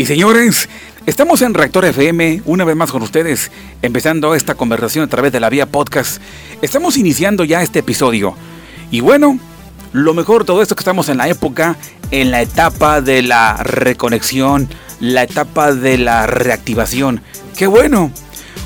Y señores, estamos en Reactor FM, una vez más con ustedes, empezando esta conversación a través de la vía podcast. Estamos iniciando ya este episodio. Y bueno, lo mejor todo esto que estamos en la época, en la etapa de la reconexión, la etapa de la reactivación. ¡Qué bueno!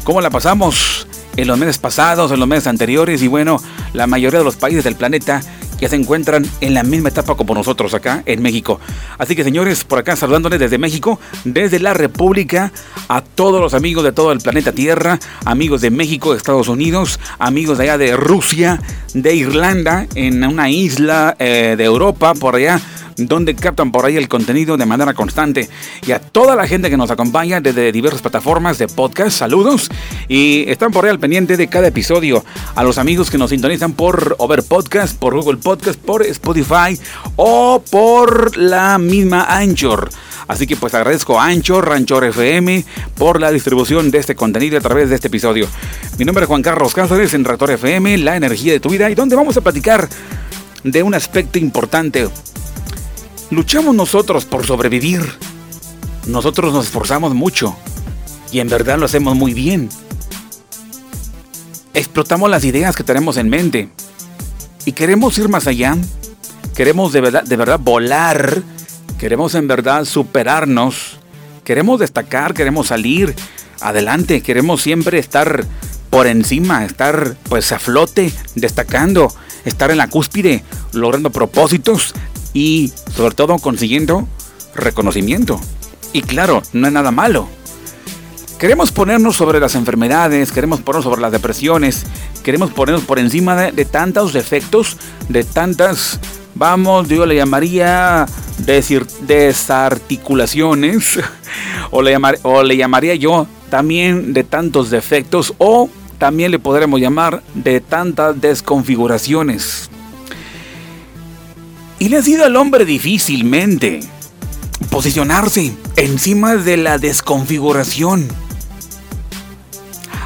¿Cómo la pasamos? En los meses pasados, en los meses anteriores y bueno, la mayoría de los países del planeta ya se encuentran en la misma etapa como nosotros acá en México. Así que señores, por acá saludándoles desde México, desde la República, a todos los amigos de todo el planeta Tierra, amigos de México, de Estados Unidos, amigos de allá de Rusia, de Irlanda, en una isla eh, de Europa, por allá donde captan por ahí el contenido de manera constante. Y a toda la gente que nos acompaña desde diversas plataformas de podcast, saludos. Y están por ahí al pendiente de cada episodio. A los amigos que nos sintonizan por Over Podcast, por Google Podcast, por Spotify o por la misma Anchor. Así que pues agradezco a Anchor, Ranchor FM, por la distribución de este contenido a través de este episodio. Mi nombre es Juan Carlos Cáceres en Reactor FM, la energía de tu vida, y donde vamos a platicar de un aspecto importante Luchamos nosotros por sobrevivir. Nosotros nos esforzamos mucho y en verdad lo hacemos muy bien. Explotamos las ideas que tenemos en mente y queremos ir más allá. Queremos de verdad, de verdad volar. Queremos en verdad superarnos. Queremos destacar, queremos salir adelante. Queremos siempre estar por encima, estar pues a flote, destacando, estar en la cúspide, logrando propósitos, y sobre todo consiguiendo reconocimiento. Y claro, no es nada malo. Queremos ponernos sobre las enfermedades, queremos ponernos sobre las depresiones, queremos ponernos por encima de, tantos defectos, de tantas, vamos, yo le llamaría decir, desarticulaciones, o le, o le llamaría yo también de tantos defectos, o también le podremos llamar de tantas desconfiguraciones. Y le ha sido al hombre difícilmente posicionarse encima de la desconfiguración.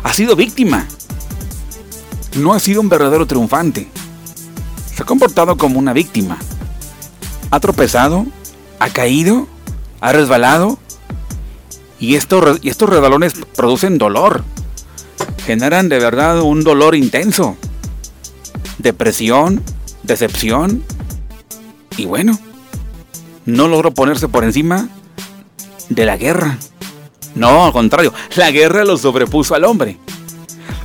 Ha sido víctima. No ha sido un verdadero triunfante. Se ha comportado como una víctima. Ha tropezado, ha caído, ha resbalado. Y estos, y estos resbalones producen dolor. Generan de verdad un dolor intenso. Depresión, decepción, y bueno, no logró ponerse por encima de la guerra. No, al contrario, la guerra lo sobrepuso al hombre.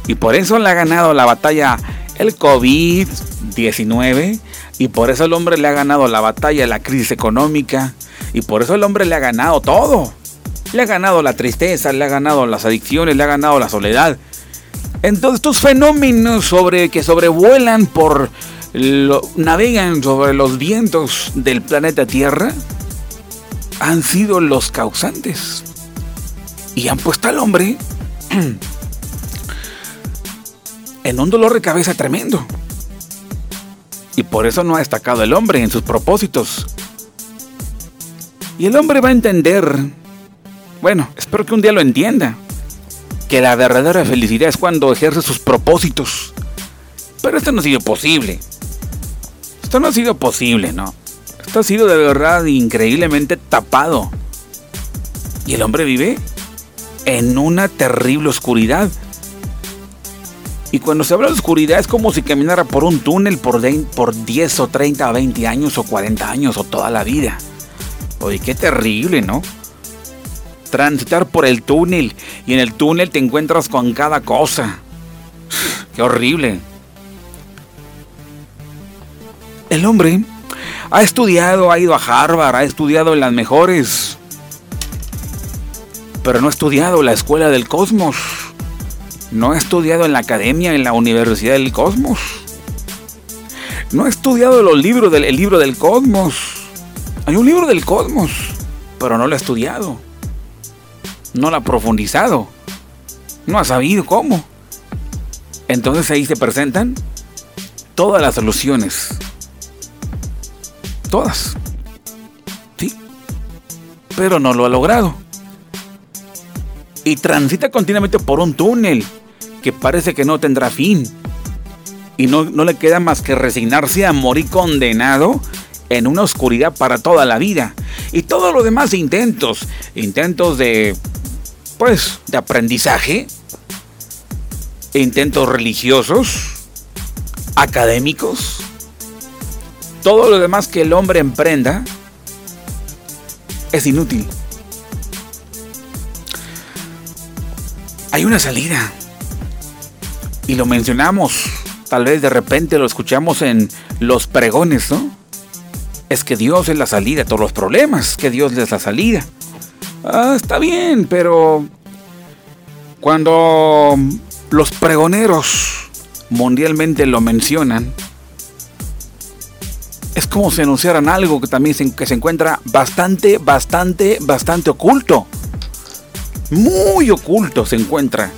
Y por eso le ha ganado la batalla el COVID-19. Y por eso el hombre le ha ganado la batalla la crisis económica. Y por eso el hombre le ha ganado todo. Le ha ganado la tristeza, le ha ganado las adicciones, le ha ganado la soledad. Entonces estos fenómenos sobre, que sobrevuelan por navegan sobre los vientos del planeta Tierra han sido los causantes y han puesto al hombre en un dolor de cabeza tremendo. Y por eso no ha destacado el hombre en sus propósitos. Y el hombre va a entender, bueno, espero que un día lo entienda, que la verdadera felicidad es cuando ejerce sus propósitos. Pero esto no ha sido posible. Esto no ha sido posible, ¿no? Esto ha sido de verdad increíblemente tapado. Y el hombre vive en una terrible oscuridad. Y cuando se habla de oscuridad es como si caminara por un túnel por, por 10 o 30 o 20 años o 40 años o toda la vida. Oye, qué terrible, ¿no? Transitar por el túnel y en el túnel te encuentras con cada cosa. Qué horrible. El hombre ha estudiado, ha ido a Harvard, ha estudiado en las mejores, pero no ha estudiado la escuela del cosmos. No ha estudiado en la academia, en la universidad del cosmos. No ha estudiado los libros del el libro del cosmos. Hay un libro del cosmos, pero no lo ha estudiado. No lo ha profundizado. No ha sabido cómo. Entonces ahí se presentan todas las soluciones todas. Sí. Pero no lo ha logrado. Y transita continuamente por un túnel que parece que no tendrá fin. Y no, no le queda más que resignarse a morir condenado en una oscuridad para toda la vida. y todos los demás intentos, intentos de, pues, de aprendizaje, intentos religiosos, académicos, todo lo demás que el hombre emprenda es inútil. Hay una salida. Y lo mencionamos, tal vez de repente lo escuchamos en los pregones, ¿no? Es que Dios es la salida a todos los problemas, que Dios es la salida. Ah, está bien, pero cuando los pregoneros mundialmente lo mencionan, es como si anunciaran algo que también que se encuentra bastante, bastante, bastante oculto. Muy oculto se encuentra.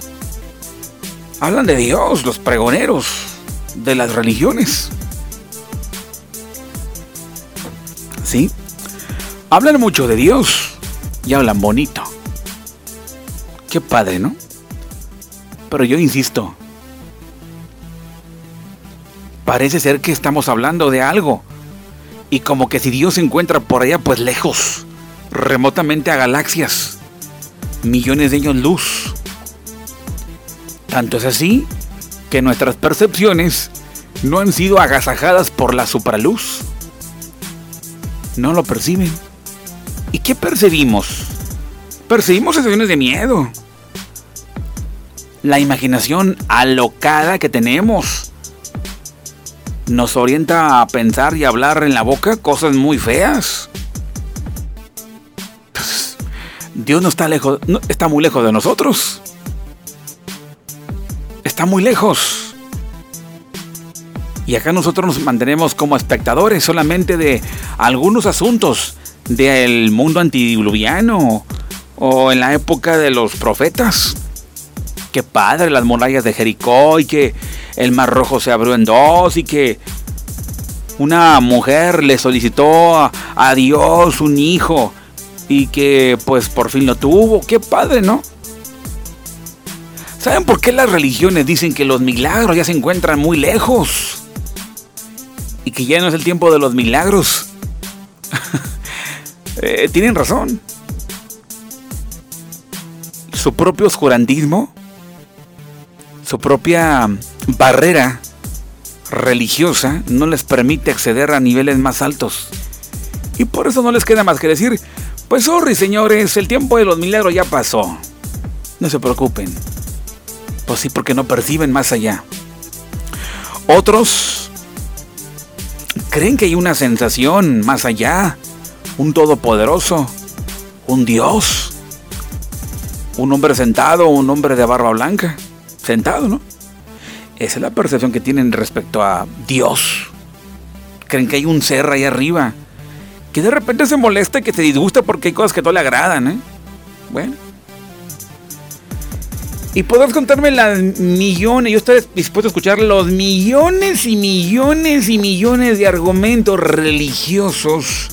Hablan de Dios, los pregoneros de las religiones. ¿Sí? Hablan mucho de Dios y hablan bonito. Qué padre, ¿no? Pero yo insisto, parece ser que estamos hablando de algo. Y como que si Dios se encuentra por allá, pues lejos, remotamente a galaxias, millones de años luz. Tanto es así que nuestras percepciones no han sido agasajadas por la supraluz. No lo perciben. ¿Y qué percibimos? Percibimos sensaciones de miedo. La imaginación alocada que tenemos nos orienta a pensar y hablar en la boca cosas muy feas. Pues, Dios no está lejos, no, está muy lejos de nosotros. Está muy lejos. Y acá nosotros nos mantenemos como espectadores solamente de algunos asuntos del mundo antidiluviano o en la época de los profetas. Qué padre las murallas de Jericó y que el mar rojo se abrió en dos y que una mujer le solicitó a, Dios un hijo y que pues por fin lo tuvo. Qué padre, ¿no? ¿Saben por qué las religiones dicen que los milagros ya se encuentran muy lejos? Y que ya no es el tiempo de los milagros. Eh, tienen razón. Su propio oscurantismo, su propia barrera religiosa no les permite acceder a niveles más altos. Y por eso no les queda más que decir, pues sorry señores, el tiempo de los milagros ya pasó. No se preocupen. Pues sí, porque no perciben más allá. Otros creen que hay una sensación más allá, un todopoderoso, un dios, un hombre sentado, un hombre de barba blanca, sentado, ¿no? Esa es la percepción que tienen respecto a Dios. Creen que hay un ser ahí arriba. Que de repente se molesta y que te disgusta porque hay cosas que no le agradan, ¿eh? Bueno. Y podrás contarme las millones, yo estoy dispuesto a escuchar los millones y millones y millones de argumentos religiosos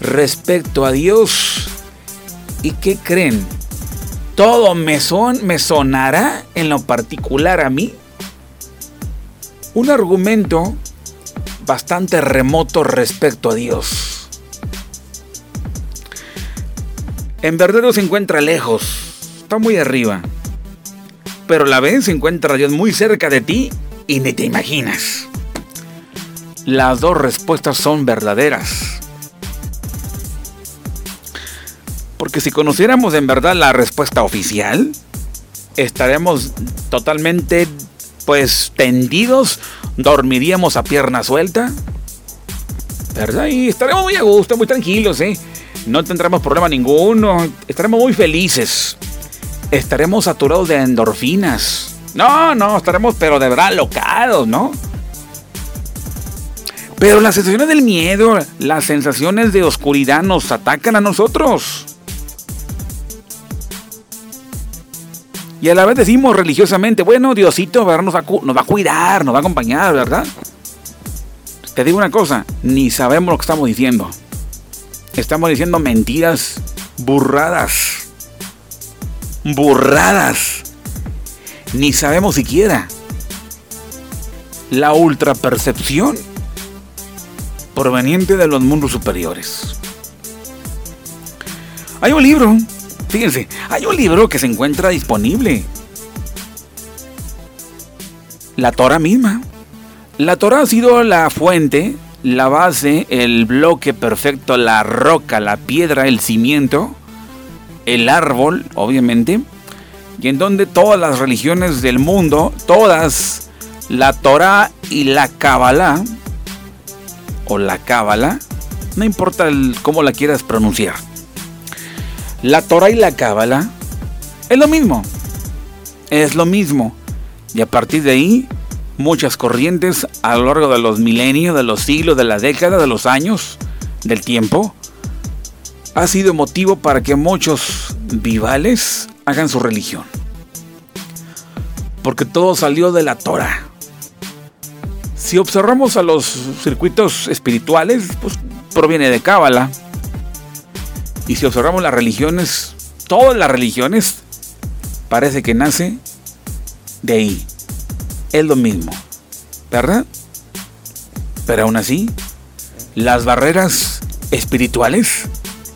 respecto a Dios. ¿Y qué creen? ¿Todo me, son, me sonará en lo particular a mí? un argumento bastante remoto respecto a Dios. En verdad no se encuentra lejos, está muy arriba. Pero la vez se encuentra Dios muy cerca de ti y ni te imaginas. Las dos respuestas son verdaderas. Porque si conociéramos en verdad la respuesta oficial, estaremos totalmente pues tendidos, dormiríamos a pierna suelta. ¿Verdad? Y estaremos muy a gusto, muy tranquilos, ¿eh? No tendremos problema ninguno, estaremos muy felices. Estaremos saturados de endorfinas. No, no, estaremos pero de verdad locados, ¿no? Pero las sensaciones del miedo, las sensaciones de oscuridad nos atacan a nosotros. Y a la vez decimos religiosamente, bueno, Diosito nos va, nos va a cuidar, nos va a acompañar, ¿verdad? Te digo una cosa, ni sabemos lo que estamos diciendo. Estamos diciendo mentiras burradas. Burradas. Ni sabemos siquiera. La ultrapercepción proveniente de los mundos superiores. Hay un libro, fíjense, hay un libro que se encuentra disponible. La Torah misma. La Torah ha sido la fuente, la base, el bloque perfecto, la roca, la piedra, el cimiento, el árbol, obviamente, y en donde todas las religiones del mundo, todas, la Torah y la Kabbalah, o la Cábala, no importa cómo la quieras pronunciar. La Torah y la Cábala es lo mismo. Es lo mismo. Y a partir de ahí, muchas corrientes a lo largo de los milenios, de los siglos, de la década, de los años, del tiempo, ha sido motivo para que muchos vivales hagan su religión. Porque todo salió de la Torah. Si observamos a los circuitos espirituales, pues proviene de Cábala. Y si observamos las religiones, todas las religiones, parece que nace de ahí. Es lo mismo, ¿verdad? Pero aún así, las barreras espirituales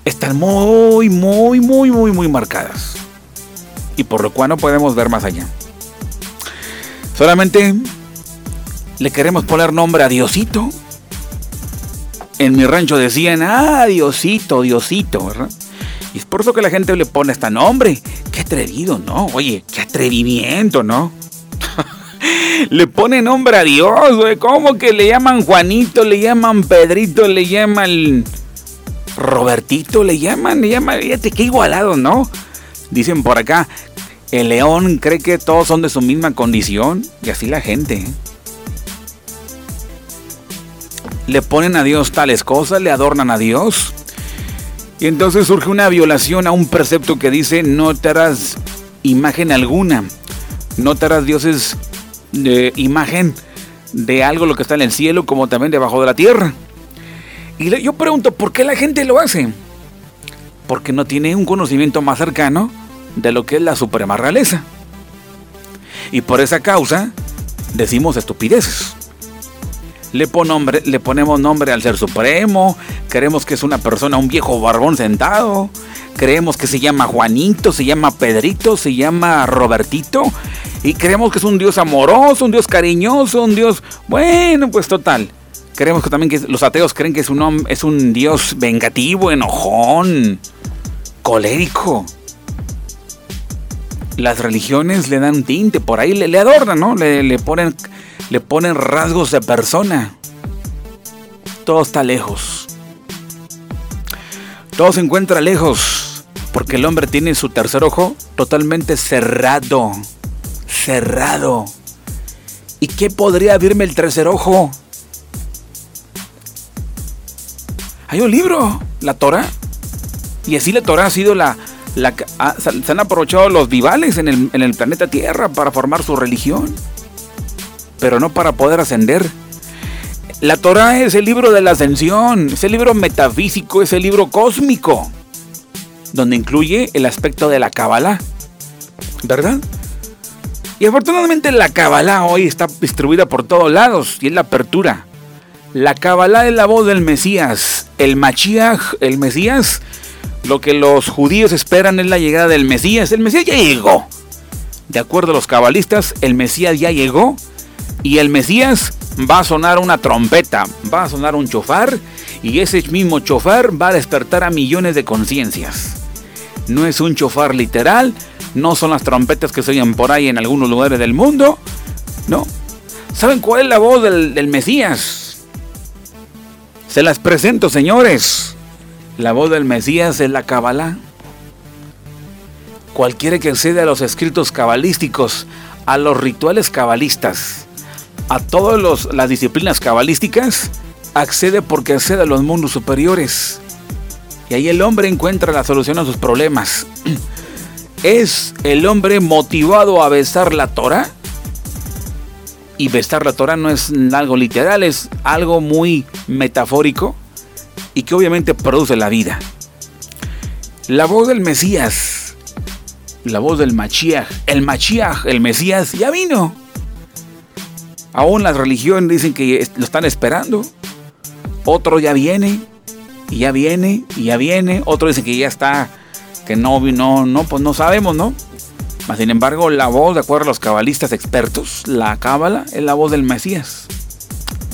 están muy, muy, muy, muy, muy marcadas. Y por lo cual no podemos ver más allá. Solamente le queremos poner nombre a Diosito. En mi rancho decían, ah, Diosito, Diosito, ¿verdad? Y es por eso que la gente le pone este nombre. Qué atrevido, ¿no? Oye, qué atrevimiento, ¿no? le pone nombre a Dios, güey. ¿Cómo que le llaman Juanito, le llaman Pedrito, le llaman Robertito, le llaman, le llaman, fíjate qué igualado, ¿no? Dicen por acá, el león cree que todos son de su misma condición y así la gente. ¿eh? le ponen a Dios tales cosas, le adornan a Dios. Y entonces surge una violación a un precepto que dice no te harás imagen alguna, no te harás dioses de imagen de algo lo que está en el cielo como también debajo de la tierra. Y yo pregunto, ¿por qué la gente lo hace? Porque no tiene un conocimiento más cercano de lo que es la suprema realeza. Y por esa causa decimos estupideces le, le ponemos nombre al Ser Supremo, creemos que es una persona, un viejo barbón sentado, creemos que se llama Juanito, se llama Pedrito, se llama Robertito, y creemos que es un Dios amoroso, un Dios cariñoso, un Dios, bueno, pues total. Creemos que también que los ateos creen que es un, es un Dios vengativo, enojón, colérico. Las religiones le dan tinte, por ahí le, adornan, ¿no? Le, le ponen le ponen rasgos de persona. Todo está lejos. Todo se encuentra lejos. Porque el hombre tiene su tercer ojo totalmente cerrado. Cerrado. ¿Y qué podría abrirme el tercer ojo? Hay un libro, la Torah. Y así la Torah ha sido la... la se han aprovechado los vivales en el, en el planeta Tierra para formar su religión pero no para poder ascender. La Torah es el libro de la ascensión, es el libro metafísico, es el libro cósmico, donde incluye el aspecto de la Kabbalah, ¿verdad? Y afortunadamente la Kabbalah hoy está distribuida por todos lados y es la apertura. La Kabbalah es la voz del Mesías, el Mashiach, el Mesías. Lo que los judíos esperan es la llegada del Mesías. El Mesías ya llegó. De acuerdo a los cabalistas, el Mesías ya llegó y el Mesías va a sonar una trompeta, va a sonar un chofar y ese mismo chofar va a despertar a millones de conciencias. No es un chofar literal, no son las trompetas que se oyen por ahí en algunos lugares del mundo, no. ¿Saben cuál es la voz del Mesías? Se las presento, señores. La voz del Mesías es la Kabbalah. Cualquiera que accede a los escritos cabalísticos, a los rituales cabalistas, a todas las disciplinas cabalísticas, accede porque accede a los mundos superiores. Y ahí el hombre encuentra la solución a sus problemas. ¿Es el hombre motivado a besar la Torah? Y besar la Torah no es algo literal, es algo muy metafórico y que obviamente produce la vida. La voz del Mesías, la voz del Machiach, el Machiach, el Mesías ya vino. Aún las religiones dicen que lo están esperando. Otro ya viene, y ya viene, y ya viene. Otro dice que ya está que no, no, no, pues no sabemos, ¿no? Sin embargo, la voz, de acuerdo a los cabalistas expertos, la cábala es la voz del Mesías.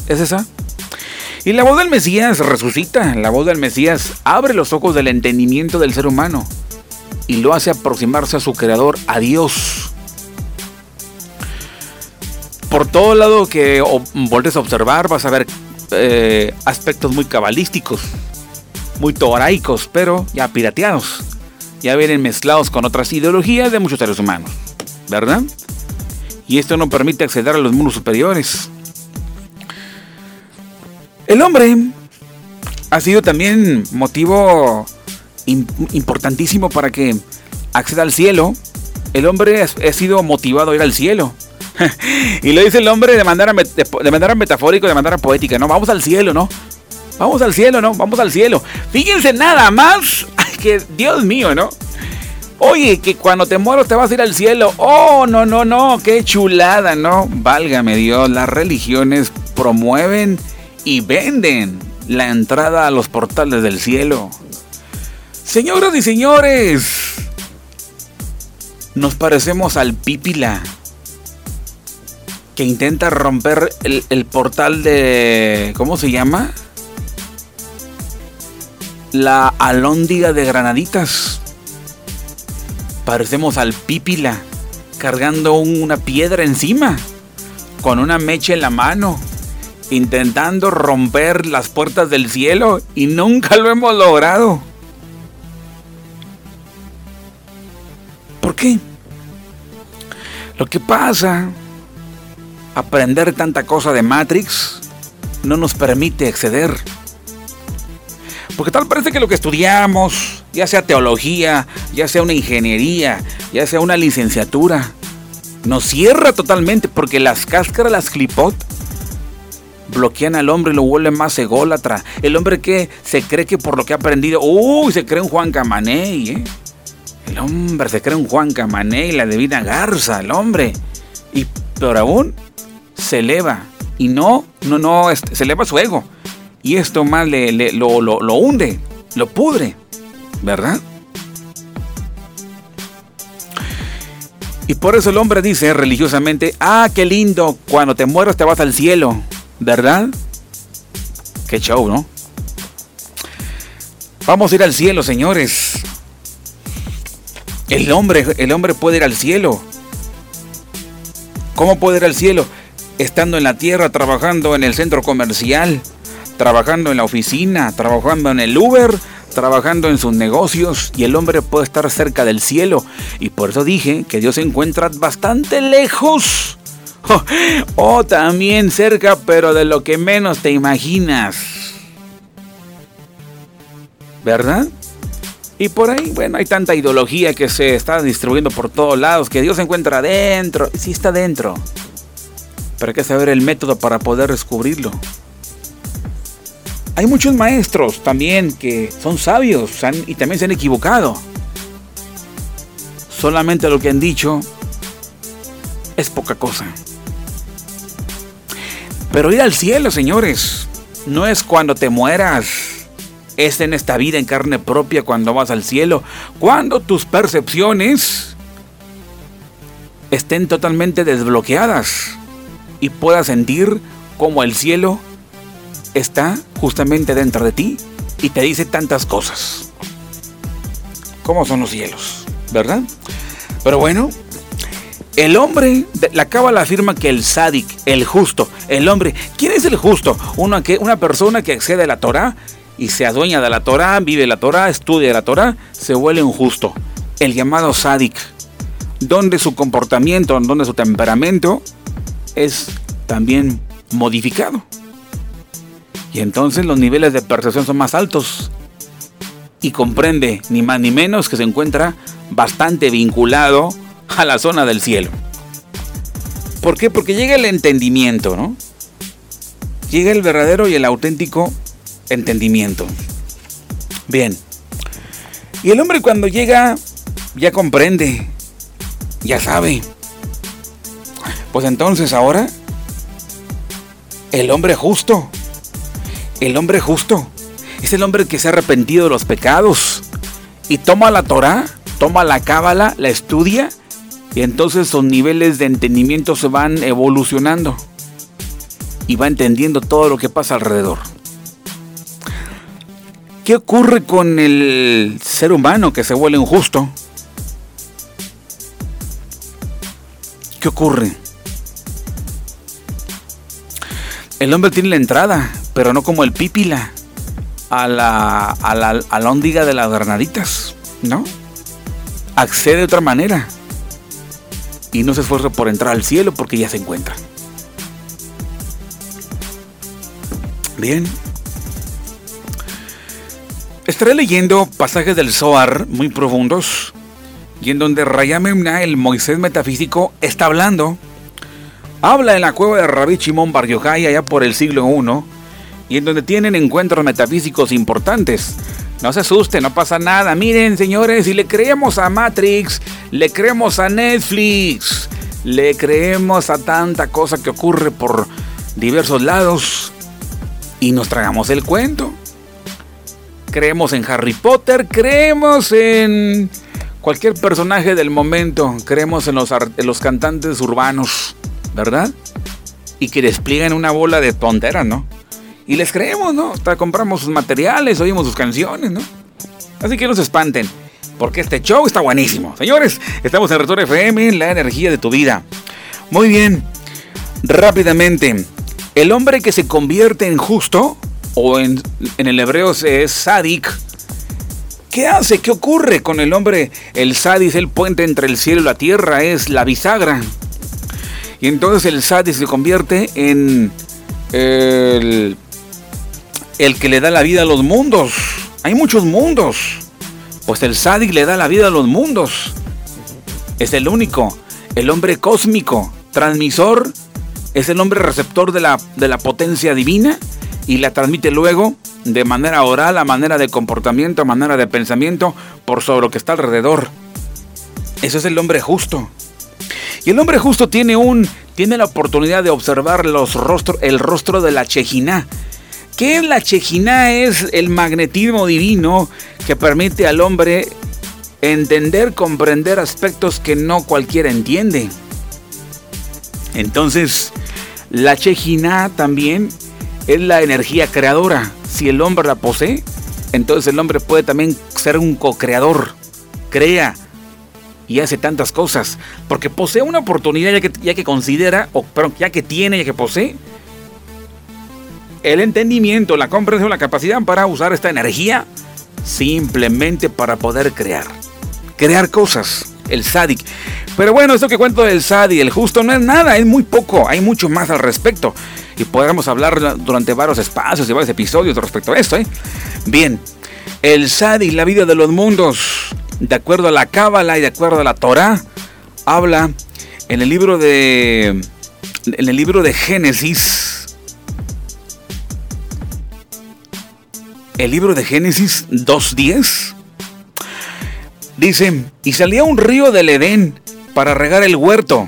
¿Es esa? Y la voz del Mesías resucita, la voz del Mesías abre los ojos del entendimiento del ser humano y lo hace aproximarse a su creador, a Dios. Por todo lado que voltes a observar vas a ver eh, aspectos muy cabalísticos, muy toraicos, pero ya pirateados. Ya vienen mezclados con otras ideologías de muchos seres humanos, ¿verdad? Y esto no permite acceder a los mundos superiores. El hombre ha sido también motivo importantísimo para que acceda al cielo. El hombre ha sido motivado a ir al cielo. y lo dice el hombre de manera, de manera metafórica, de manera poética, ¿no? Vamos al cielo, ¿no? Vamos al cielo, ¿no? Vamos al cielo. Fíjense nada más que, Dios mío, ¿no? Oye, que cuando te muero te vas a ir al cielo. Oh, no, no, no, qué chulada, ¿no? Válgame Dios, las religiones promueven y venden la entrada a los portales del cielo. Señoras y señores, nos parecemos al Pípila que intenta romper el, portal de... ¿Cómo se llama? La alóndiga de granaditas. Parecemos al Pípila cargando una piedra encima, con una mecha en la mano, intentando romper las puertas del cielo y nunca lo hemos logrado. ¿Por qué? Lo que pasa aprender tanta cosa de Matrix no nos permite exceder. Porque tal parece que lo que estudiamos, ya sea teología, ya sea una ingeniería, ya sea una licenciatura, nos cierra totalmente porque las cáscaras, las clipot, bloquean al hombre y lo vuelven más ególatra. El hombre que se cree que por lo que ha aprendido, uy, se cree un Juan Camaney, ¿eh? El hombre se cree un Juan Camaney, la divina Garza, el hombre. Y peor aún, se eleva y no, no, no, este, se eleva su ego. Y esto más le, lo, lo hunde, lo pudre, ¿verdad? Y por eso el hombre dice religiosamente, ah, qué lindo, cuando te mueras te vas al cielo, ¿verdad? Qué show, ¿no? Vamos a ir al cielo, señores. El hombre, el hombre puede ir al cielo. ¿Cómo puede ir al cielo? estando en la tierra, trabajando en el centro comercial, trabajando en la oficina, trabajando en el Uber, trabajando en sus negocios y el hombre puede estar cerca del cielo. Y por eso dije que Dios se encuentra bastante lejos. O también cerca, pero de lo que menos te imaginas. ¿Verdad? Y por ahí, bueno, hay tanta ideología que se está distribuyendo por todos lados, que Dios se encuentra dentro. Sí está dentro. Pero hay que saber el método para poder descubrirlo. Hay muchos maestros también que son sabios y también se han equivocado. Solamente lo que han dicho es poca cosa. Pero ir al cielo, señores, no es cuando te mueras. Es en esta vida en carne propia cuando vas al cielo. Cuando tus percepciones estén totalmente desbloqueadas y puedas sentir como el cielo está justamente dentro de ti y te dice tantas cosas. ¿Cómo son los cielos? ¿Verdad? Pero bueno, el hombre, la cábala afirma que el sádic, el justo, el hombre, ¿quién es el justo? Una, que, una persona que accede a la Torah y se adueña de la Torah, vive la Torah, estudia la Torah, se vuelve un justo. El llamado sádic, donde su comportamiento, donde su temperamento es también modificado. Y entonces los niveles de percepción son más altos. Y comprende ni más ni menos que se encuentra bastante vinculado a la zona del cielo. ¿Por qué? Porque llega el entendimiento, ¿no? Llega el verdadero y el auténtico entendimiento. Bien. Y el hombre cuando llega ya comprende, ya sabe. Pues entonces ahora, el hombre justo, el hombre justo, es el hombre que se ha arrepentido de los pecados y toma la Torah, toma la Cábala, la estudia y entonces sus niveles de entendimiento se van evolucionando y va entendiendo todo lo que pasa alrededor. ¿Qué ocurre con el ser humano que se vuelve injusto? ¿Qué ocurre? El hombre tiene la entrada, pero no como el pípila a la, a la, a la de las granaditas, ¿no? Accede de otra manera y no se esfuerza por entrar al cielo porque ya se encuentra. Bien. Estaré leyendo pasajes del Zohar muy profundos y en donde Rayamemna, el Moisés metafísico, está hablando. Habla en la cueva de Rabbi Shimon Bar Yochai allá por el siglo I y en donde tienen encuentros metafísicos importantes. No se asusten, no pasa nada. Miren, señores, si le creemos a Matrix, le creemos a Netflix, le creemos a tanta cosa que ocurre por diversos lados y nos tragamos el cuento. Creemos en Harry Potter, creemos en cualquier personaje del momento, creemos en los, los cantantes urbanos, ¿verdad? Y que despliegan una bola de tonteras, ¿no? Y les creemos, ¿no? Hasta compramos sus materiales, oímos sus canciones, ¿no? Así que no se espanten, porque este show está buenísimo. Señores, estamos en Retor FM, la energía de tu vida. Muy bien, rápidamente, el hombre que se convierte en justo, o en, el hebreo es sadik, ¿Qué hace? ¿Qué ocurre con el hombre? El sadis, el puente entre el cielo y la tierra, es la bisagra. Y entonces el sadis se convierte en el el que le da la vida a los mundos. Hay muchos mundos. Pues el Sadik le da la vida a los mundos. Es el único. El hombre cósmico, transmisor, es el hombre receptor de la, de la potencia divina y la transmite luego de manera oral, a manera de comportamiento, a manera de pensamiento, por sobre lo que está alrededor. Eso es el hombre justo. Y el hombre justo tiene un tiene la oportunidad de observar los rostros, el rostro de la Chejiná, que la Chejina es el magnetismo divino que permite al hombre entender, comprender aspectos que no cualquiera entiende. Entonces, la Chejina también es la energía creadora. Si el hombre la posee, entonces el hombre puede también ser un co-creador. Crea y hace tantas cosas. Porque posee una oportunidad ya que, ya que considera, o perdón, ya que tiene, ya que posee, el entendimiento, la comprensión, la capacidad para usar esta energía simplemente para poder crear. Crear cosas. El sádic. Pero bueno, esto que cuento del y el justo, no es nada, es muy poco, hay mucho más al respecto. Y podremos hablar durante varios espacios y varios episodios respecto a esto. ¿eh? Bien, el y la vida de los mundos, de acuerdo a la Cábala y de acuerdo a la Torah, habla en el libro de, en el libro de Génesis, el libro de Génesis 2.10. Dice, y salía un río del Edén para regar el huerto,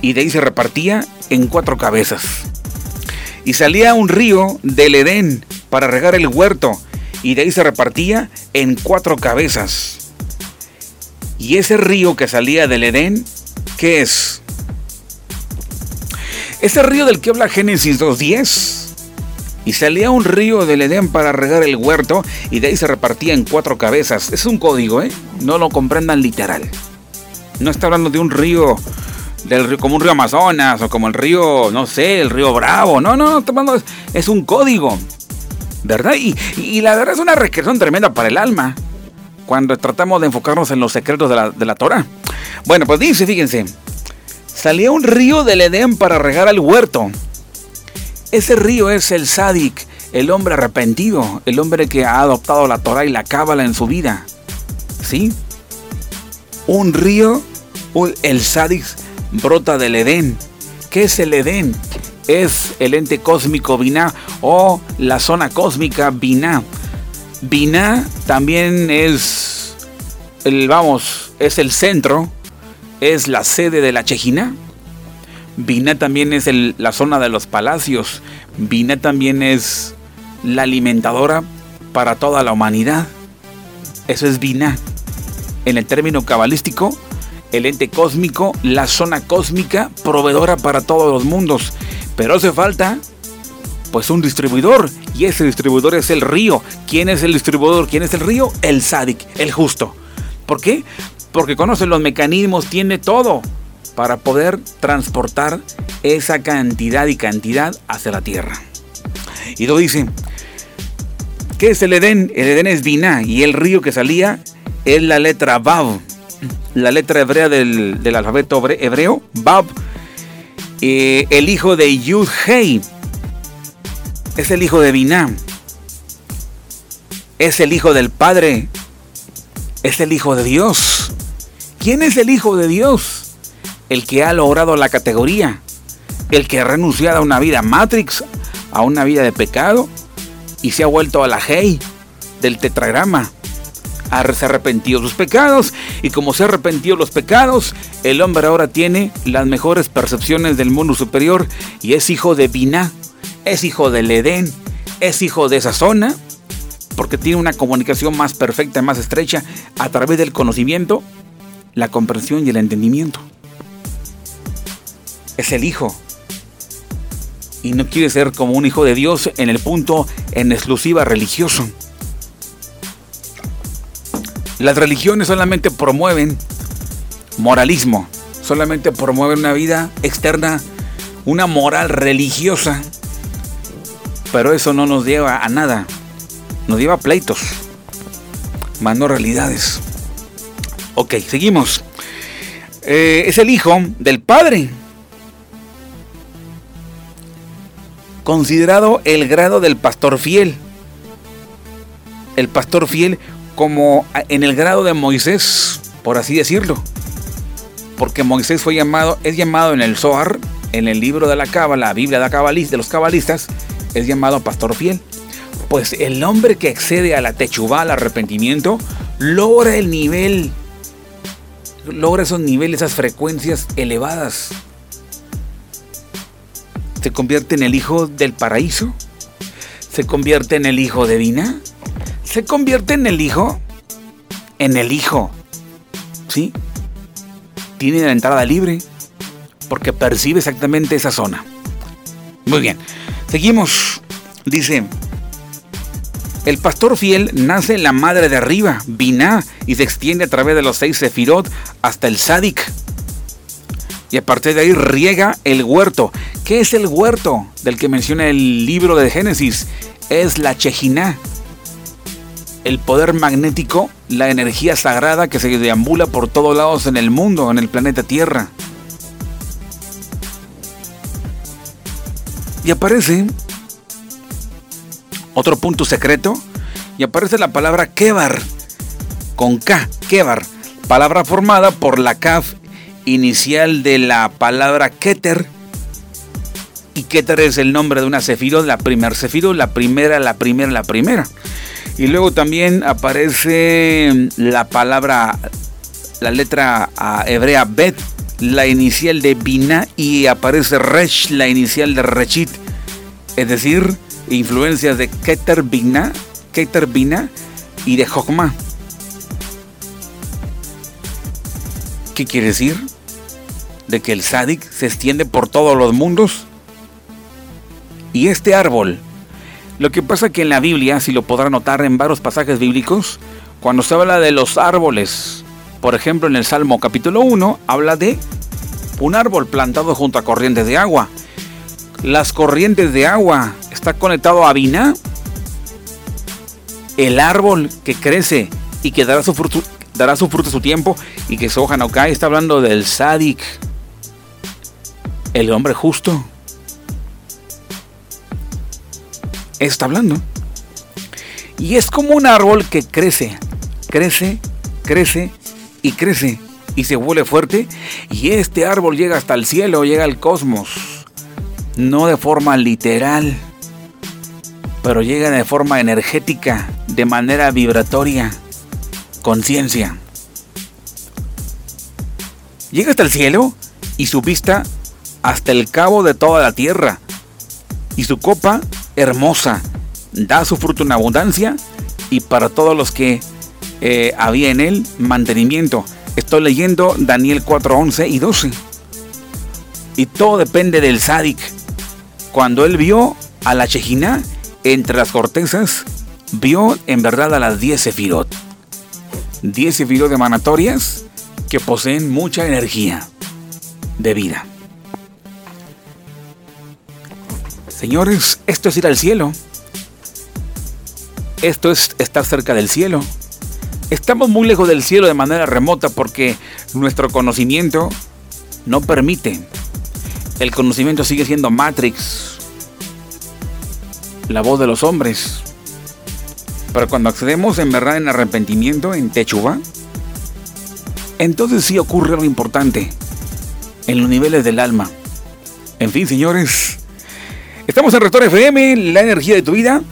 y de ahí se repartía en cuatro cabezas. Y salía un río del Edén para regar el huerto, y de ahí se repartía en cuatro cabezas. Y ese río que salía del Edén, ¿qué es? Ese río del que habla Génesis 2.10 y salía un río del Edén para regar el huerto y de ahí se repartía en cuatro cabezas. Es un código, ¿eh? No lo comprendan literal. No está hablando de un río, del como un río Amazonas o como el río, no sé, el río Bravo. No, no, no, es un código. ¿Verdad? Y, la verdad es una regresión tremenda para el alma cuando tratamos de enfocarnos en los secretos de la, de la Torah. Bueno, pues dice, fíjense, salía un río del Edén para regar el huerto ese río es el Sadik, el hombre arrepentido, el hombre que ha adoptado la Torah y la Cábala en su vida. ¿Sí? Un río, el Sadik brota del Edén. ¿Qué es el Edén? Es el ente cósmico Binah o la zona cósmica Binah. Binah también es el, vamos, es el centro, es la sede de la Chejina Vina también es la zona de los palacios. Vina también es la alimentadora para toda la humanidad. Eso es Binah. En el término cabalístico, el ente cósmico, la zona cósmica, proveedora para todos los mundos. Pero hace falta, pues, un distribuidor. Y ese distribuidor es el río. ¿Quién es el distribuidor? ¿Quién es el río? El Sadik, el justo. ¿Por qué? Porque conoce los mecanismos, tiene todo para poder transportar esa cantidad y cantidad hacia la tierra. Y lo dice, ¿qué es el Edén? El Edén es Binah y el río que salía es la letra Bab, la letra hebrea del, alfabeto hebreo, Bab, eh, el hijo de Yud Hei, es el hijo de Binah, es el hijo del Padre, es el hijo de Dios. ¿Quién es el hijo de Dios? El que ha logrado la categoría, el que ha renunciado a una vida Matrix, a una vida de pecado, y se ha vuelto a la Hey del tetragrama. Se ha arrepentido sus pecados, y como se ha arrepentido los pecados, el hombre ahora tiene las mejores percepciones del mundo superior y es hijo de Binah, es hijo del Edén, es hijo de esa zona, porque tiene una comunicación más perfecta, más estrecha a través del conocimiento, la comprensión y el entendimiento es el Hijo. Y no quiere ser como un hijo de Dios en el punto en exclusiva religioso. Las religiones solamente promueven moralismo, solamente promueven una vida externa, una moral religiosa. Pero eso no nos lleva a nada, nos lleva a pleitos, más no realidades. Ok, seguimos. Eh, es el hijo del Padre considerado el grado del pastor fiel. El pastor fiel como en el grado de Moisés, por así decirlo. Porque Moisés fue llamado, es llamado en el Zohar, en el libro de la Cábala, la Biblia de los cabalistas, es llamado pastor fiel. Pues el hombre que excede a la techubá, al arrepentimiento, logra el nivel, logra esos niveles, esas frecuencias elevadas se convierte en el hijo del paraíso, se convierte en el hijo de Dina, se convierte en el hijo, en el hijo, ¿sí? Tiene la entrada libre porque percibe exactamente esa zona. Muy bien, seguimos. Dice, el pastor fiel nace en la madre de arriba, Binah, y se extiende a través de los seis sefirot hasta el Sadik. Y a partir de ahí riega el huerto. ¿Qué es el huerto del que menciona el libro de Génesis? Es la Chejiná, el poder magnético, la energía sagrada que se deambula por todos lados en el mundo, en el planeta Tierra. Y aparece otro punto secreto, y aparece la palabra Kebar, con K, Kebar, palabra formada por la Kaf inicial de la palabra Keter, y Keter es el nombre de una Sefirot, la primer Sefirot, la primera, la primera, la primera. Y luego también aparece la palabra, la letra hebrea Bet, la inicial de Bina, y aparece Resh, la inicial de Rechit. Es decir, influencias de Keter Bina, Keter Bina y de Jokma. ¿Qué quiere decir? De que el Sadik se extiende por todos los mundos y este árbol, lo que pasa que en la Biblia, si lo podrá notar en varios pasajes bíblicos, cuando se habla de los árboles, por ejemplo en el Salmo capítulo 1, habla de un árbol plantado junto a corrientes de agua. Las corrientes de agua está conectado a Biná, el árbol que crece y que dará su fruto, dará su fruto a su tiempo y que su hoja no cae. Está hablando del Sadik, el hombre justo. está hablando. Y es como un árbol que crece, crece, crece y crece y se vuelve fuerte. Y este árbol llega hasta el cielo, llega al cosmos. No de forma literal, pero llega de forma energética, de manera vibratoria, conciencia. Llega hasta el cielo y su vista hasta el cabo de toda la tierra. Y su copa hermosa, da su fruto en abundancia y para todos los que eh, había en él mantenimiento. Estoy leyendo Daniel 4, 11 y 12. Y todo depende del Sadik. Cuando él vio a la Chejina entre las cortezas, vio en verdad a las 10 Sefirot. 10 Sefirot emanatorias que poseen mucha energía de vida. Señores, esto es ir al cielo. Esto es estar cerca del cielo. Estamos muy lejos del cielo de manera remota porque nuestro conocimiento no permite. El conocimiento sigue siendo Matrix, la voz de los hombres. Pero cuando accedemos en verdad en arrepentimiento, en Techuba, entonces sí ocurre algo importante en los niveles del alma. En fin, señores, estamos en Rector FM, la energía de tu vida.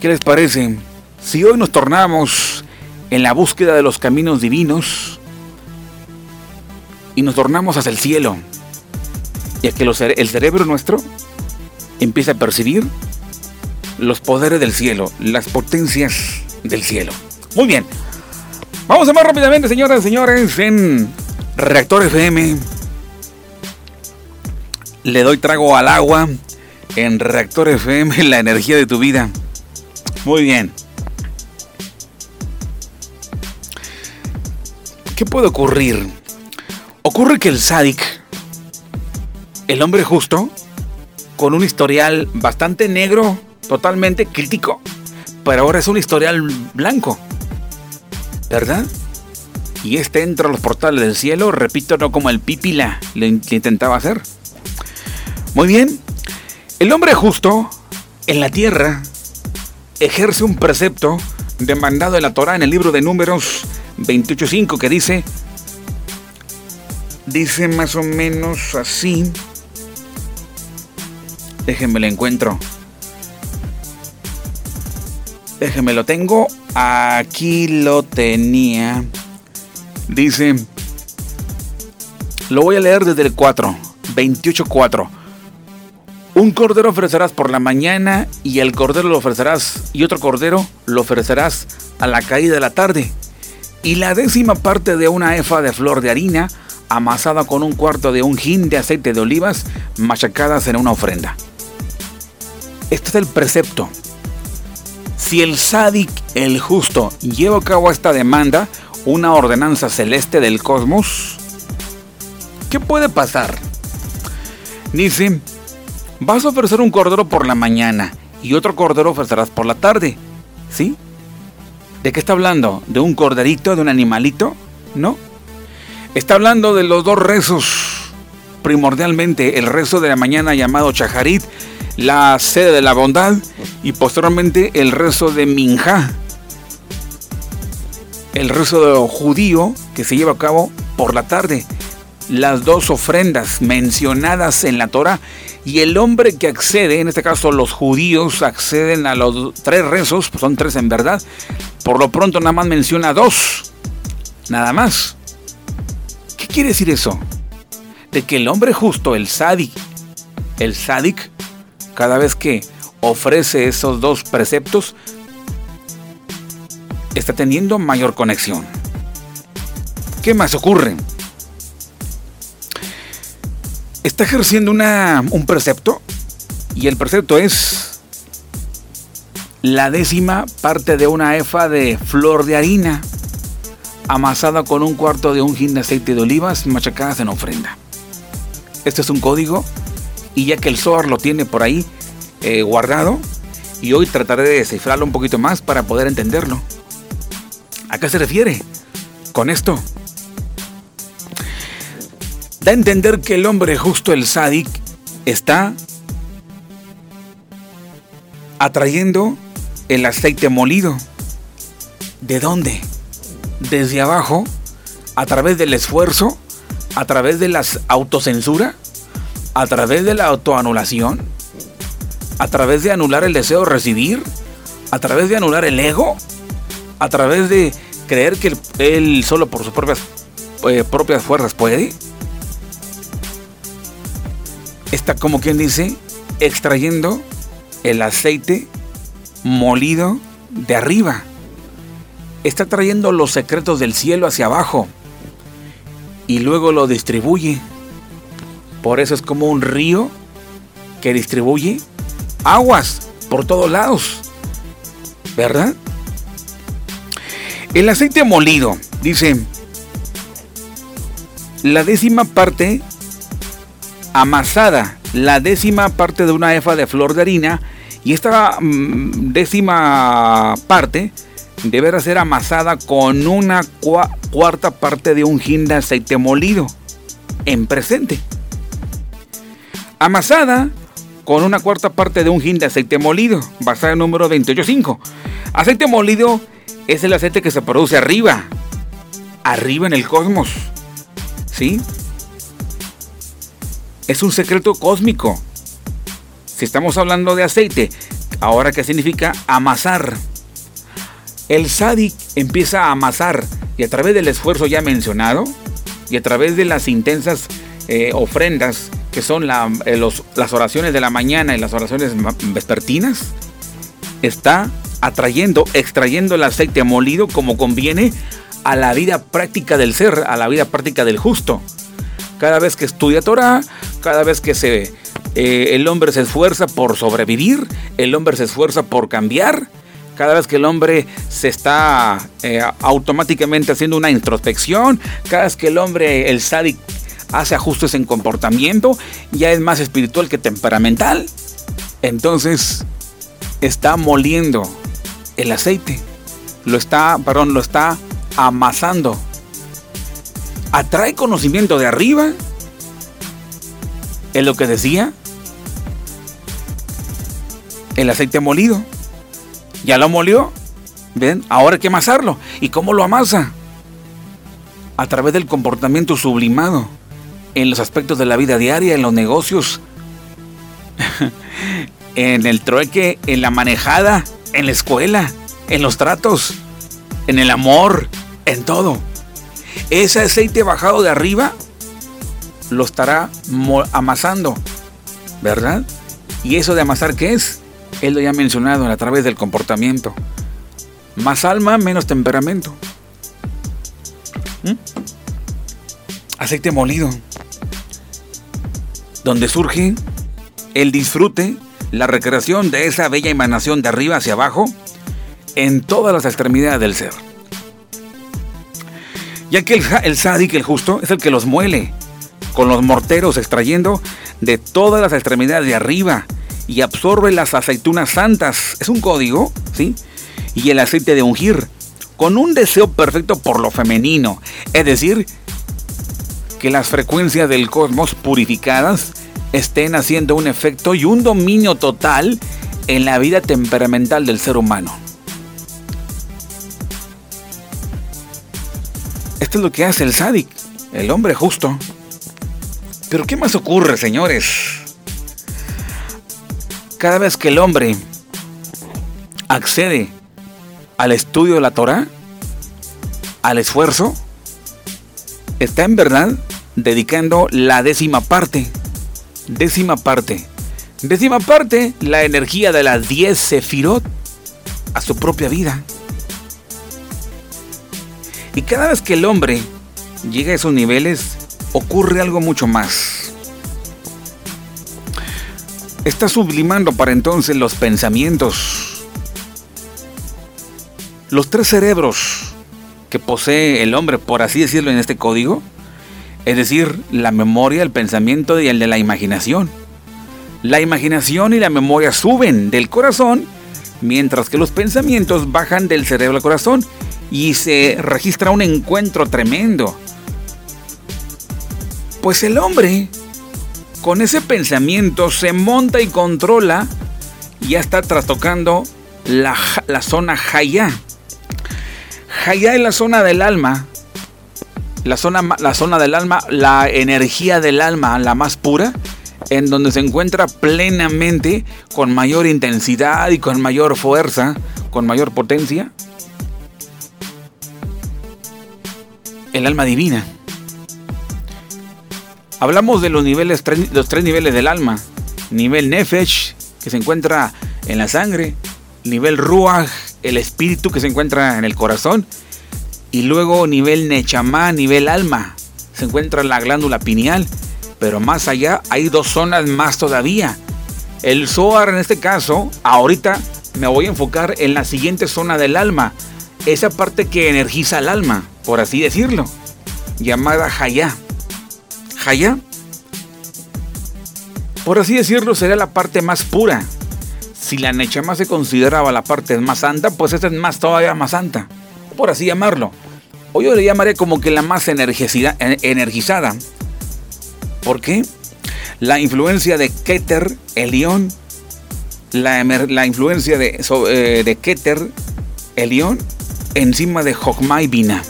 ¿Qué les parece? Si hoy nos tornamos en la búsqueda de los caminos divinos y nos tornamos hacia el cielo, y a que el cerebro nuestro empieza a percibir los poderes del cielo, las potencias del cielo. Muy bien, vamos a más rápidamente, señoras y señores, en Reactor FM. Le doy trago al agua en Reactor FM, la energía de tu vida. Muy bien. ¿Qué puede ocurrir? Ocurre que el Sadik, el hombre justo, con un historial bastante negro, totalmente crítico, pero ahora es un historial blanco, ¿verdad? Y este entra a los portales del cielo, repito, no como el Pipila le, intentaba hacer. Muy bien, el hombre justo en la tierra ejerce un precepto demandado en la Torah en el libro de Números 28.5 que dice, dice más o menos así, déjenme lo encuentro, déjenme lo tengo, aquí lo tenía, dice, lo voy a leer desde el 4, 28.4. Un cordero ofrecerás por la mañana y el cordero lo ofrecerás y otro cordero lo ofrecerás a la caída de la tarde y la décima parte de una efa de flor de harina amasada con un cuarto de un hin de aceite de olivas machacadas en una ofrenda. Este es el precepto. Si el sádic, el justo, lleva a cabo esta demanda, una ordenanza celeste del cosmos, ¿qué puede pasar? Dice, vas a ofrecer un cordero por la mañana y otro cordero ofrecerás por la tarde. ¿Sí? ¿De qué está hablando? ¿De un corderito, de un animalito? No. Está hablando de los dos rezos. Primordialmente el rezo de la mañana llamado Chaharit, la sede de la bondad, y posteriormente el rezo de Minja, el rezo judío que se lleva a cabo por la tarde. Las dos ofrendas mencionadas en la Torah y el hombre que accede, en este caso los judíos acceden a los tres rezos, pues son tres en verdad, por lo pronto nada más menciona dos, nada más. ¿Qué quiere decir eso? De que el hombre justo, el sádic, el sádic, cada vez que ofrece esos dos preceptos, está teniendo mayor conexión. ¿Qué más ocurre? Está ejerciendo una, un precepto y el precepto es la décima parte de una efa de flor de harina amasada con un cuarto de un gin de aceite de olivas machacadas en ofrenda. Este es un código y ya que el SOAR lo tiene por ahí eh, guardado y hoy trataré de descifrarlo un poquito más para poder entenderlo. ¿A qué se refiere con esto? Da a entender que el hombre justo, el sádic, está atrayendo el aceite molido. ¿De dónde? Desde abajo, a través del esfuerzo, a través de la autocensura, a través de la autoanulación, a través de anular el deseo de recibir, a través de anular el ego, a través de creer que él solo por sus propias, eh, propias fuerzas puede está como quien dice extrayendo el aceite molido de arriba. está trayendo los secretos del cielo hacia abajo y luego lo distribuye. Por eso es como un río que distribuye aguas por todos lados. ¿Verdad? El aceite molido, dice, la décima parte amasada, la décima parte de una efa de flor de harina, y esta mm, décima parte deberá ser amasada con una cuarta parte de un hin de aceite molido en presente. Amasada con una cuarta parte de un hin de aceite molido, basada en el número 285. Aceite molido es el aceite que se produce arriba, arriba en el cosmos. ¿Sí? Es un secreto cósmico. Si estamos hablando de aceite, ahora qué significa amasar. El sádic empieza a amasar y a través del esfuerzo ya mencionado y a través de las intensas eh, ofrendas que son eh, las oraciones de la mañana y las oraciones vespertinas, está atrayendo, extrayendo el aceite molido como conviene a la vida práctica del ser, a la vida práctica del justo. Cada vez que estudia Torah, cada vez que se, eh, el hombre se esfuerza por sobrevivir, el hombre se esfuerza por cambiar, cada vez que el hombre se está eh, automáticamente haciendo una introspección, cada vez que el hombre, el sádic, hace ajustes en comportamiento, ya es más espiritual que temperamental. Entonces está moliendo el aceite, lo está, perdón, lo está amasando. Atrae conocimiento de arriba. Es lo que decía. El aceite molido. Ya lo molió. ¿Ven? Ahora hay que amasarlo. ¿Y cómo lo amasa? A través del comportamiento sublimado. En los aspectos de la vida diaria, en los negocios. en el trueque, en la manejada, en la escuela, en los tratos, en el amor, en todo. Ese aceite bajado de arriba lo estará amasando, ¿verdad? ¿Y eso de amasar qué es? Él lo ya mencionado a través del comportamiento. Más alma, menos temperamento. ¿Mm? Aceite molido. Donde surge el disfrute, la recreación de esa bella emanación de arriba hacia abajo en todas las extremidades del ser. Ya que el, el el justo, es el que los muele, con los morteros extrayendo de todas las extremidades de arriba y absorbe las aceitunas santas. Es un código, ¿sí? Y el aceite de ungir, con un deseo perfecto por lo femenino. Es decir, que las frecuencias del cosmos purificadas estén haciendo un efecto y un dominio total en la vida temperamental del ser humano. Esto es lo que hace el sádic, el hombre justo. Pero ¿qué más ocurre, señores? cada vez que el hombre accede al estudio de la Torah, al esfuerzo, está en verdad dedicando la décima parte. Décima parte. Décima parte, la energía de las 10 sefirot a su propia vida. Y cada vez que el hombre llega a esos niveles, ocurre algo mucho más está sublimando para entonces los pensamientos. Los tres cerebros que posee el hombre, por así decirlo en este código, es decir, la memoria, el pensamiento y el de la imaginación. La imaginación y la memoria suben del corazón, mientras que los pensamientos bajan del cerebro al corazón y se registra un encuentro tremendo. Pues el hombre con ese pensamiento se monta y controla y ya está trastocando la, zona Jaya. Jaya es la zona del alma, la zona, la zona del alma, la energía del alma, la más pura, en donde se encuentra plenamente con mayor intensidad y con mayor fuerza, con mayor potencia, el alma divina. Hablamos de los niveles, los tres niveles del alma. Nivel Nefesh, que se encuentra en la sangre. Nivel Ruach, el espíritu que se encuentra en el corazón. Y luego nivel Nechamá, nivel alma, se encuentra la glándula pineal. Pero más allá hay dos zonas más todavía. El Zohar en este caso, ahorita me voy a enfocar en la siguiente zona del alma. Esa parte que energiza el alma, por así decirlo. Llamada Hayá. Hayá, por así decirlo, sería la parte más pura. Si la Nechama se consideraba la parte más santa, pues esta es más todavía más santa. Por así llamarlo. O yo le llamaré como que la más energizada. ¿Por qué? La influencia de Keter, Elión, la, la influencia de, eh, de encima de Jokmai Bina.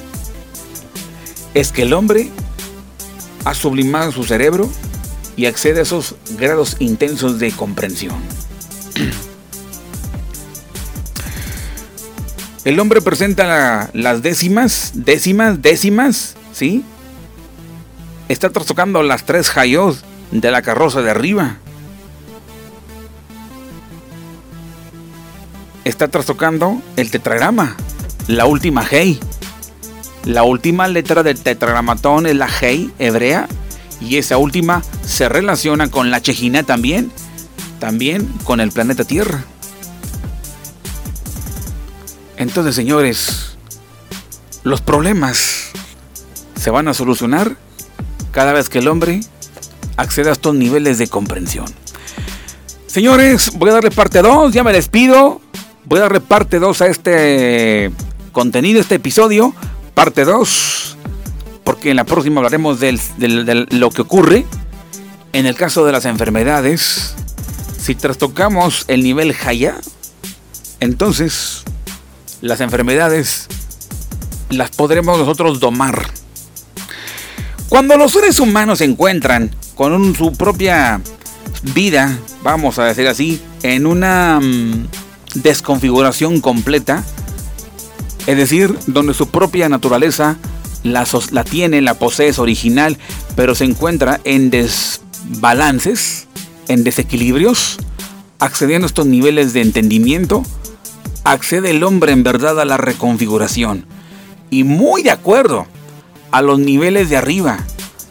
Es que el hombre ha sublimado su cerebro y accede a esos grados intensos de comprensión. El hombre presenta las décimas, décimas, décimas, ¿sí? Está trastocando las tres hayot de la carroza de arriba. Está trastocando el tetragrama, la última hey. La última letra del tetragramatón es la hey hebrea y esa última se relaciona con la Chejina también, también con el planeta Tierra. Entonces, señores, los problemas se van a solucionar cada vez que el hombre acceda a estos niveles de comprensión. Señores, voy a darle parte 2, ya me despido. Voy a darle parte 2 a este contenido, este episodio. Parte 2 porque en la próxima hablaremos de lo que ocurre en el caso de las enfermedades. Si trastocamos el nivel Haya, entonces las enfermedades las podremos nosotros domar. Cuando los seres humanos se encuentran con su propia vida, vamos a decir así, en una mm, desconfiguración completa, es decir, donde su propia naturaleza la, tiene, la posee, es original, pero se encuentra en desbalances, en desequilibrios, accediendo a estos niveles de entendimiento, accede el hombre en verdad a la reconfiguración. Y muy de acuerdo a los niveles de arriba,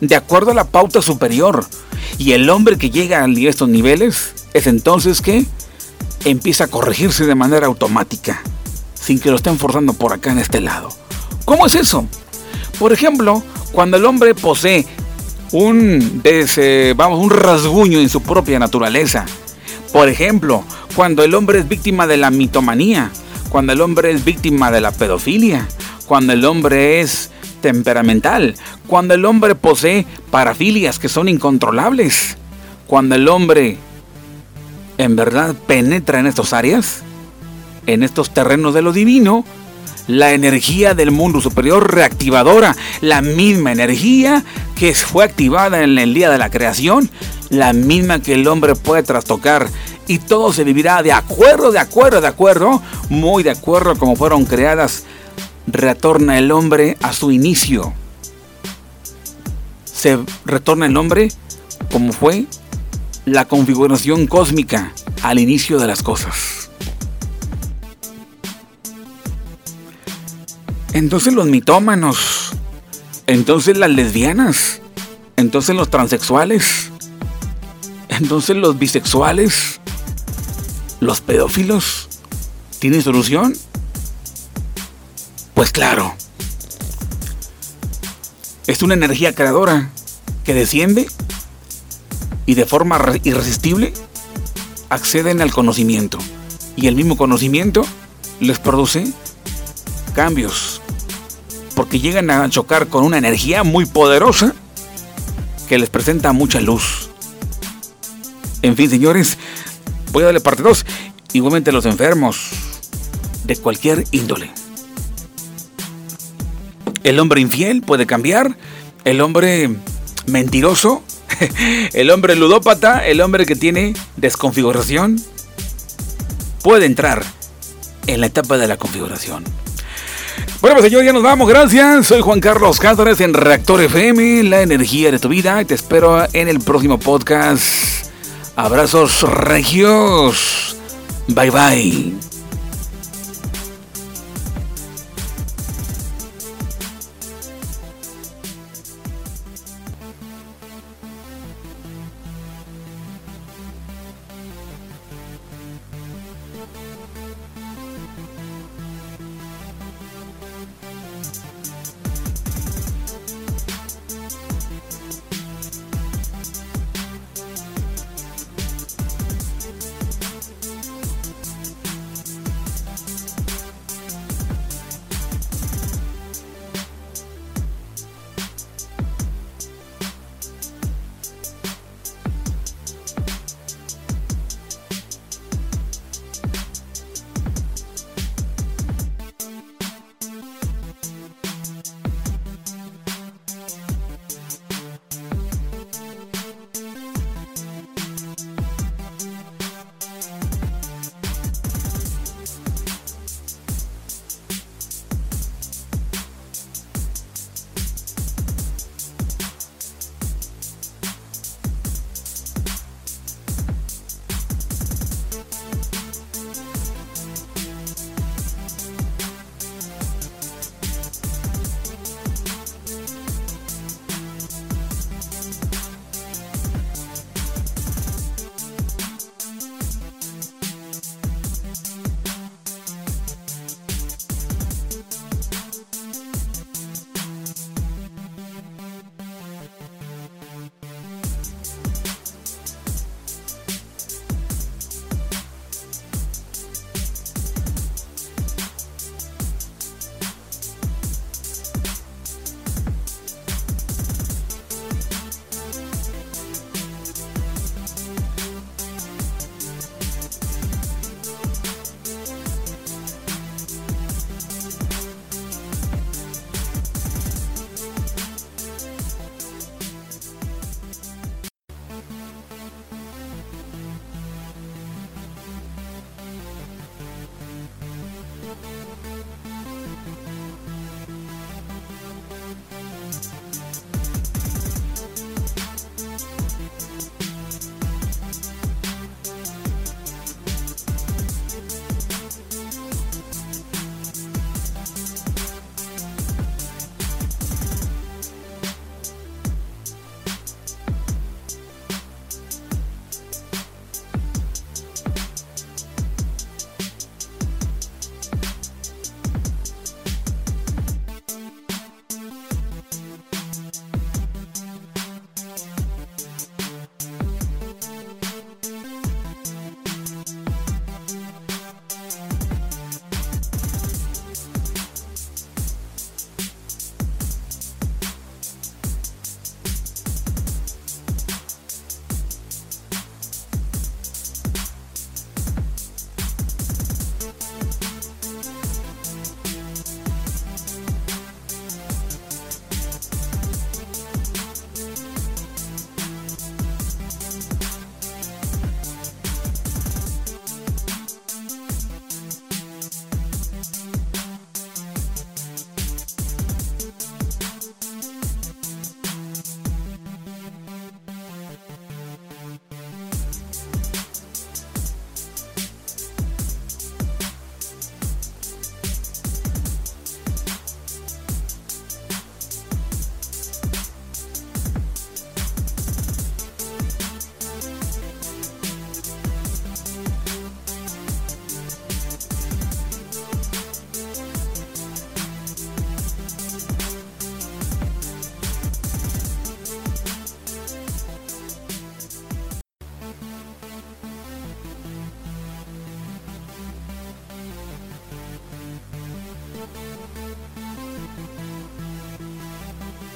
de acuerdo a la pauta superior. Y el hombre que llega a estos niveles es entonces que empieza a corregirse de manera automática, sin que lo estén forzando por acá en este lado. ¿Cómo es eso? Por ejemplo, cuando el hombre posee un, vamos, un rasguño en su propia naturaleza. Por ejemplo, cuando el hombre es víctima de la mitomanía, cuando el hombre es víctima de la pedofilia, cuando el hombre es temperamental, cuando el hombre posee parafilias que son incontrolables, cuando el hombre en verdad penetra en estas áreas, en estos terrenos de lo divino, la energía del mundo superior reactivadora, la misma energía que fue activada en el día de la creación, la misma que el hombre puede trastocar y todo se vivirá de acuerdo, de acuerdo, de acuerdo, muy de acuerdo como fueron creadas, retorna el hombre a su inicio. Se retorna el hombre como fue la configuración cósmica al inicio de las cosas. Entonces los mitómanos, entonces las lesbianas, entonces los transexuales, entonces los bisexuales, los pedófilos, ¿tienen solución? Pues claro. Es una energía creadora que desciende y de forma irresistible acceden al conocimiento. Y el mismo conocimiento les produce cambios, porque llegan a chocar con una energía muy poderosa que les presenta mucha luz. En fin, señores, voy a darle parte 2. Igualmente los enfermos de cualquier índole. El hombre infiel puede cambiar, el hombre mentiroso, el hombre ludópata, el hombre que tiene desconfiguración, puede entrar en la etapa de la configuración. Bueno, pues señor, ya nos vamos. Gracias. Soy Juan Carlos Cáceres en Reactor FM, la energía de tu vida. Te espero en el próximo podcast. Abrazos regios. Bye bye.